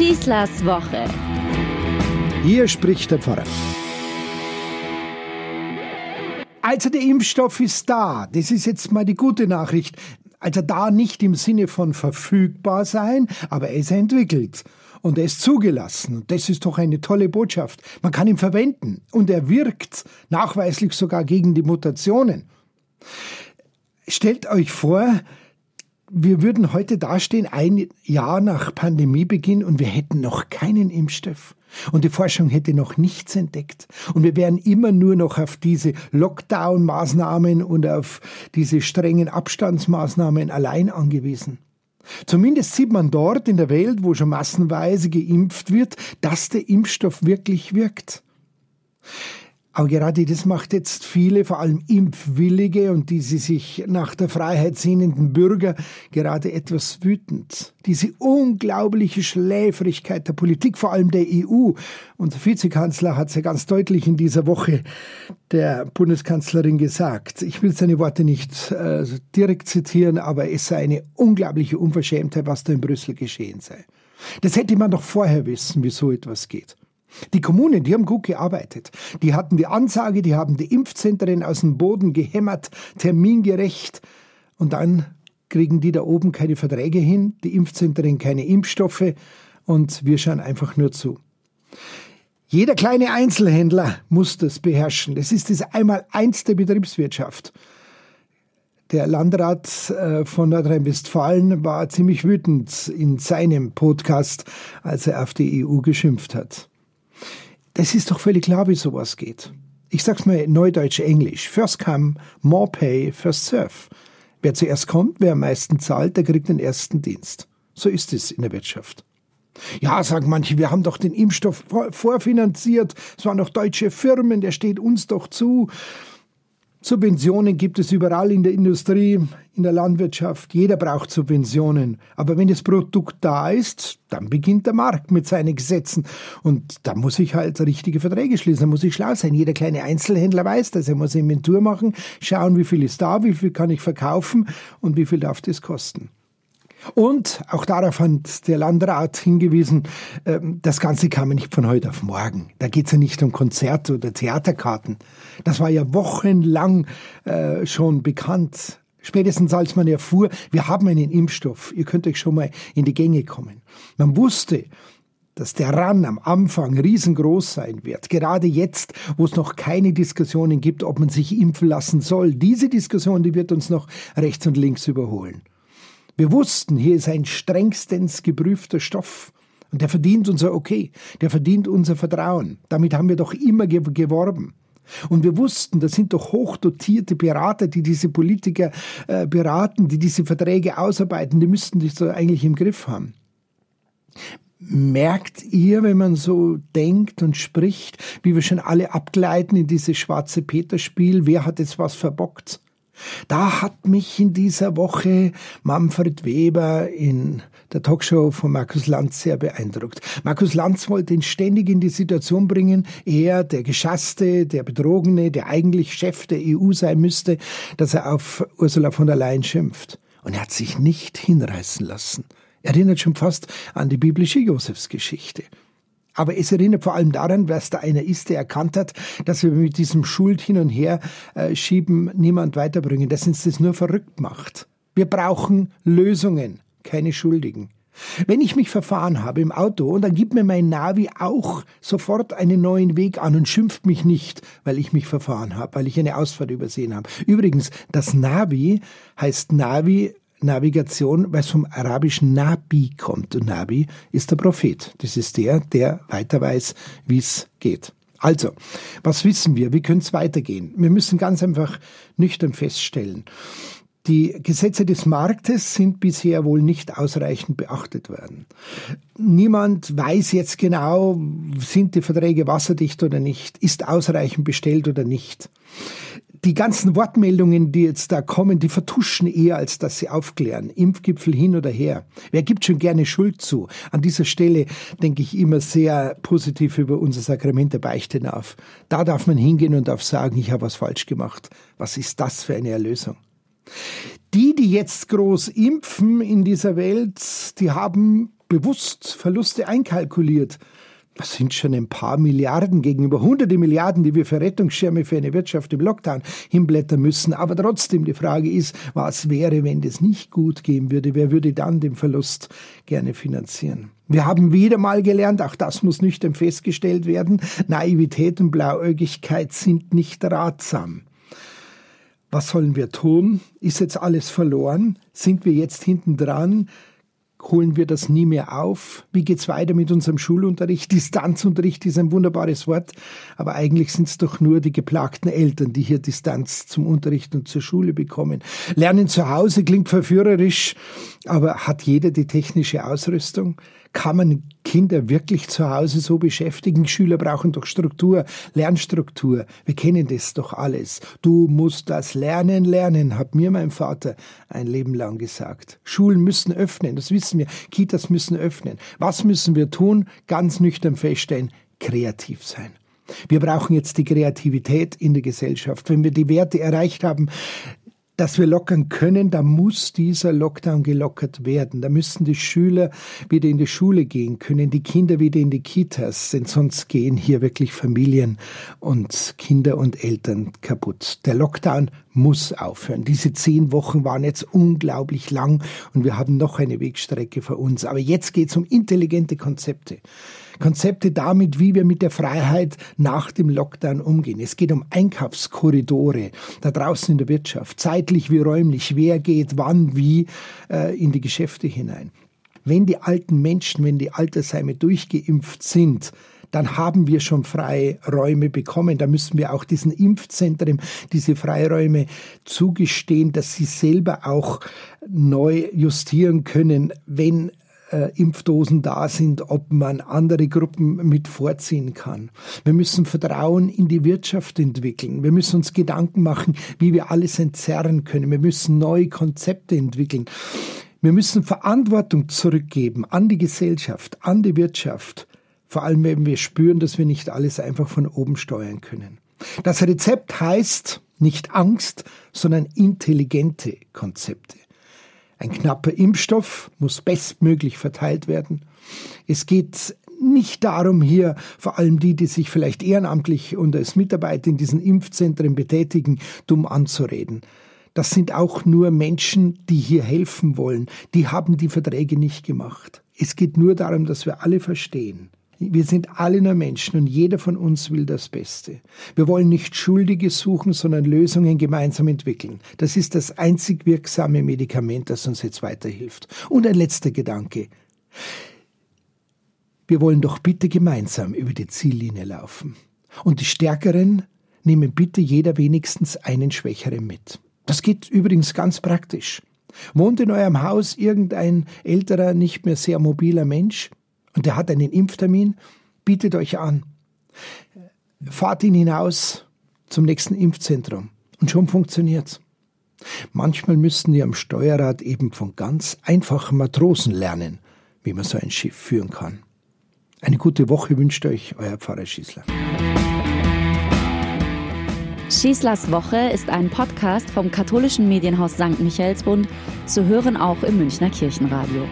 Schießlers Woche. Hier spricht der Pfarrer. Also der Impfstoff ist da. Das ist jetzt mal die gute Nachricht. Also da nicht im Sinne von verfügbar sein, aber er ist entwickelt. Und er ist zugelassen. Und das ist doch eine tolle Botschaft. Man kann ihn verwenden. Und er wirkt nachweislich sogar gegen die Mutationen. Stellt euch vor, wir würden heute dastehen, ein Jahr nach Pandemiebeginn, und wir hätten noch keinen Impfstoff. Und die Forschung hätte noch nichts entdeckt. Und wir wären immer nur noch auf diese Lockdown-Maßnahmen und auf diese strengen Abstandsmaßnahmen allein angewiesen. Zumindest sieht man dort in der Welt, wo schon massenweise geimpft wird, dass der Impfstoff wirklich wirkt. Aber gerade das macht jetzt viele, vor allem Impfwillige und diese sich nach der Freiheit sehnenden Bürger gerade etwas wütend. Diese unglaubliche Schläfrigkeit der Politik, vor allem der EU. Unser Vizekanzler hat es ja ganz deutlich in dieser Woche der Bundeskanzlerin gesagt. Ich will seine Worte nicht äh, direkt zitieren, aber es sei eine unglaubliche Unverschämtheit, was da in Brüssel geschehen sei. Das hätte man doch vorher wissen, wie so etwas geht. Die Kommunen, die haben gut gearbeitet. Die hatten die Ansage, die haben die Impfzentren aus dem Boden gehämmert, termingerecht. Und dann kriegen die da oben keine Verträge hin, die Impfzentren keine Impfstoffe und wir schauen einfach nur zu. Jeder kleine Einzelhändler muss das beherrschen. Das ist das einmal eins der Betriebswirtschaft. Der Landrat äh, von Nordrhein-Westfalen war ziemlich wütend in seinem Podcast, als er auf die EU geschimpft hat. Das ist doch völlig klar, wie sowas geht. Ich sag's mal neudeutsch Englisch. First come, more pay, first serve. Wer zuerst kommt, wer am meisten zahlt, der kriegt den ersten Dienst. So ist es in der Wirtschaft. Ja, sagen manche, wir haben doch den Impfstoff vorfinanziert. Es waren doch deutsche Firmen, der steht uns doch zu. Subventionen gibt es überall in der Industrie, in der Landwirtschaft. Jeder braucht Subventionen. Aber wenn das Produkt da ist, dann beginnt der Markt mit seinen Gesetzen. Und da muss ich halt richtige Verträge schließen. Da muss ich schlau sein. Jeder kleine Einzelhändler weiß das. Er muss Inventur machen, schauen, wie viel ist da, wie viel kann ich verkaufen und wie viel darf das kosten. Und auch darauf hat der Landrat hingewiesen, ähm, das Ganze kam nicht von heute auf morgen. Da geht es ja nicht um Konzerte oder Theaterkarten. Das war ja wochenlang äh, schon bekannt. Spätestens als man erfuhr, wir haben einen Impfstoff, ihr könnt euch schon mal in die Gänge kommen. Man wusste, dass der Ran am Anfang riesengroß sein wird. Gerade jetzt, wo es noch keine Diskussionen gibt, ob man sich impfen lassen soll. Diese Diskussion, die wird uns noch rechts und links überholen. Wir wussten, hier ist ein strengstens geprüfter Stoff. Und der verdient unser Okay, der verdient unser Vertrauen. Damit haben wir doch immer geworben. Und wir wussten, das sind doch hochdotierte Berater, die diese Politiker äh, beraten, die diese Verträge ausarbeiten, die müssten das so eigentlich im Griff haben. Merkt ihr, wenn man so denkt und spricht, wie wir schon alle abgleiten in dieses schwarze Peter-Spiel, wer hat jetzt was verbockt? Da hat mich in dieser Woche Manfred Weber in der Talkshow von Markus Lanz sehr beeindruckt. Markus Lanz wollte ihn ständig in die Situation bringen, er, der Geschasste, der Betrogene, der eigentlich Chef der EU sein müsste, dass er auf Ursula von der Leyen schimpft. Und er hat sich nicht hinreißen lassen. Erinnert schon fast an die biblische Josefsgeschichte. Aber es erinnert vor allem daran, dass da einer ist, der erkannt hat, dass wir mit diesem Schuld hin und her äh, schieben niemand weiterbringen, dass uns das nur verrückt macht. Wir brauchen Lösungen, keine Schuldigen. Wenn ich mich verfahren habe im Auto und dann gibt mir mein Navi auch sofort einen neuen Weg an und schimpft mich nicht, weil ich mich verfahren habe, weil ich eine Ausfahrt übersehen habe. Übrigens, das Navi heißt Navi Navigation, weil es vom arabischen Nabi kommt. Und Nabi ist der Prophet. Das ist der, der weiter weiß, wie es geht. Also, was wissen wir? Wie könnte es weitergehen? Wir müssen ganz einfach nüchtern feststellen. Die Gesetze des Marktes sind bisher wohl nicht ausreichend beachtet worden. Niemand weiß jetzt genau, sind die Verträge wasserdicht oder nicht, ist ausreichend bestellt oder nicht die ganzen Wortmeldungen, die jetzt da kommen, die vertuschen eher, als dass sie aufklären. Impfgipfel hin oder her. Wer gibt schon gerne Schuld zu? An dieser Stelle denke ich immer sehr positiv über unser Sakrament der Beichte nach. Da darf man hingehen und darf sagen, ich habe was falsch gemacht. Was ist das für eine Erlösung? Die, die jetzt groß impfen in dieser Welt, die haben bewusst Verluste einkalkuliert. Das sind schon ein paar Milliarden gegenüber hunderte Milliarden, die wir für Rettungsschirme für eine Wirtschaft im Lockdown hinblättern müssen. Aber trotzdem, die Frage ist, was wäre, wenn das nicht gut gehen würde? Wer würde dann den Verlust gerne finanzieren? Wir haben wieder mal gelernt, auch das muss nüchtern festgestellt werden, Naivität und Blauäugigkeit sind nicht ratsam. Was sollen wir tun? Ist jetzt alles verloren? Sind wir jetzt hinten dran? Holen wir das nie mehr auf? Wie geht's weiter mit unserem Schulunterricht? Distanzunterricht ist ein wunderbares Wort, aber eigentlich sind es doch nur die geplagten Eltern, die hier Distanz zum Unterricht und zur Schule bekommen. Lernen zu Hause klingt verführerisch, aber hat jeder die technische Ausrüstung? Kann man Kinder wirklich zu Hause so beschäftigen? Schüler brauchen doch Struktur, Lernstruktur. Wir kennen das doch alles. Du musst das Lernen lernen, hat mir mein Vater ein Leben lang gesagt. Schulen müssen öffnen, das wissen wir. Kitas müssen öffnen. Was müssen wir tun? Ganz nüchtern feststellen, kreativ sein. Wir brauchen jetzt die Kreativität in der Gesellschaft. Wenn wir die Werte erreicht haben, dass wir lockern können, da muss dieser Lockdown gelockert werden. Da müssen die Schüler wieder in die Schule gehen können, die Kinder wieder in die Kitas, denn sonst gehen hier wirklich Familien und Kinder und Eltern kaputt. Der Lockdown muss aufhören. Diese zehn Wochen waren jetzt unglaublich lang und wir haben noch eine Wegstrecke vor uns. Aber jetzt geht es um intelligente Konzepte. Konzepte damit, wie wir mit der Freiheit nach dem Lockdown umgehen. Es geht um Einkaufskorridore da draußen in der Wirtschaft, zeitlich wie räumlich. Wer geht wann, wie äh, in die Geschäfte hinein. Wenn die alten Menschen, wenn die Altersheime durchgeimpft sind, dann haben wir schon freie Räume bekommen. Da müssen wir auch diesen Impfzentren diese Freiräume zugestehen, dass sie selber auch neu justieren können, wenn äh, Impfdosen da sind, ob man andere Gruppen mit vorziehen kann. Wir müssen Vertrauen in die Wirtschaft entwickeln. Wir müssen uns Gedanken machen, wie wir alles entzerren können. Wir müssen neue Konzepte entwickeln. Wir müssen Verantwortung zurückgeben an die Gesellschaft, an die Wirtschaft. Vor allem, wenn wir spüren, dass wir nicht alles einfach von oben steuern können. Das Rezept heißt nicht Angst, sondern intelligente Konzepte. Ein knapper Impfstoff muss bestmöglich verteilt werden. Es geht nicht darum, hier vor allem die, die sich vielleicht ehrenamtlich und als Mitarbeiter in diesen Impfzentren betätigen, dumm anzureden. Das sind auch nur Menschen, die hier helfen wollen. Die haben die Verträge nicht gemacht. Es geht nur darum, dass wir alle verstehen, wir sind alle nur Menschen und jeder von uns will das Beste. Wir wollen nicht Schuldige suchen, sondern Lösungen gemeinsam entwickeln. Das ist das einzig wirksame Medikament, das uns jetzt weiterhilft. Und ein letzter Gedanke. Wir wollen doch bitte gemeinsam über die Ziellinie laufen. Und die Stärkeren nehmen bitte jeder wenigstens einen Schwächeren mit. Das geht übrigens ganz praktisch. Wohnt in eurem Haus irgendein älterer, nicht mehr sehr mobiler Mensch? Und der hat einen Impftermin, bietet euch an. Fahrt ihn hinaus zum nächsten Impfzentrum und schon funktioniert's. Manchmal müssten die am Steuerrad eben von ganz einfachen Matrosen lernen, wie man so ein Schiff führen kann. Eine gute Woche wünscht euch euer Pfarrer Schießler. Schießlers Woche ist ein Podcast vom katholischen Medienhaus St. Michaelsbund, zu hören auch im Münchner Kirchenradio.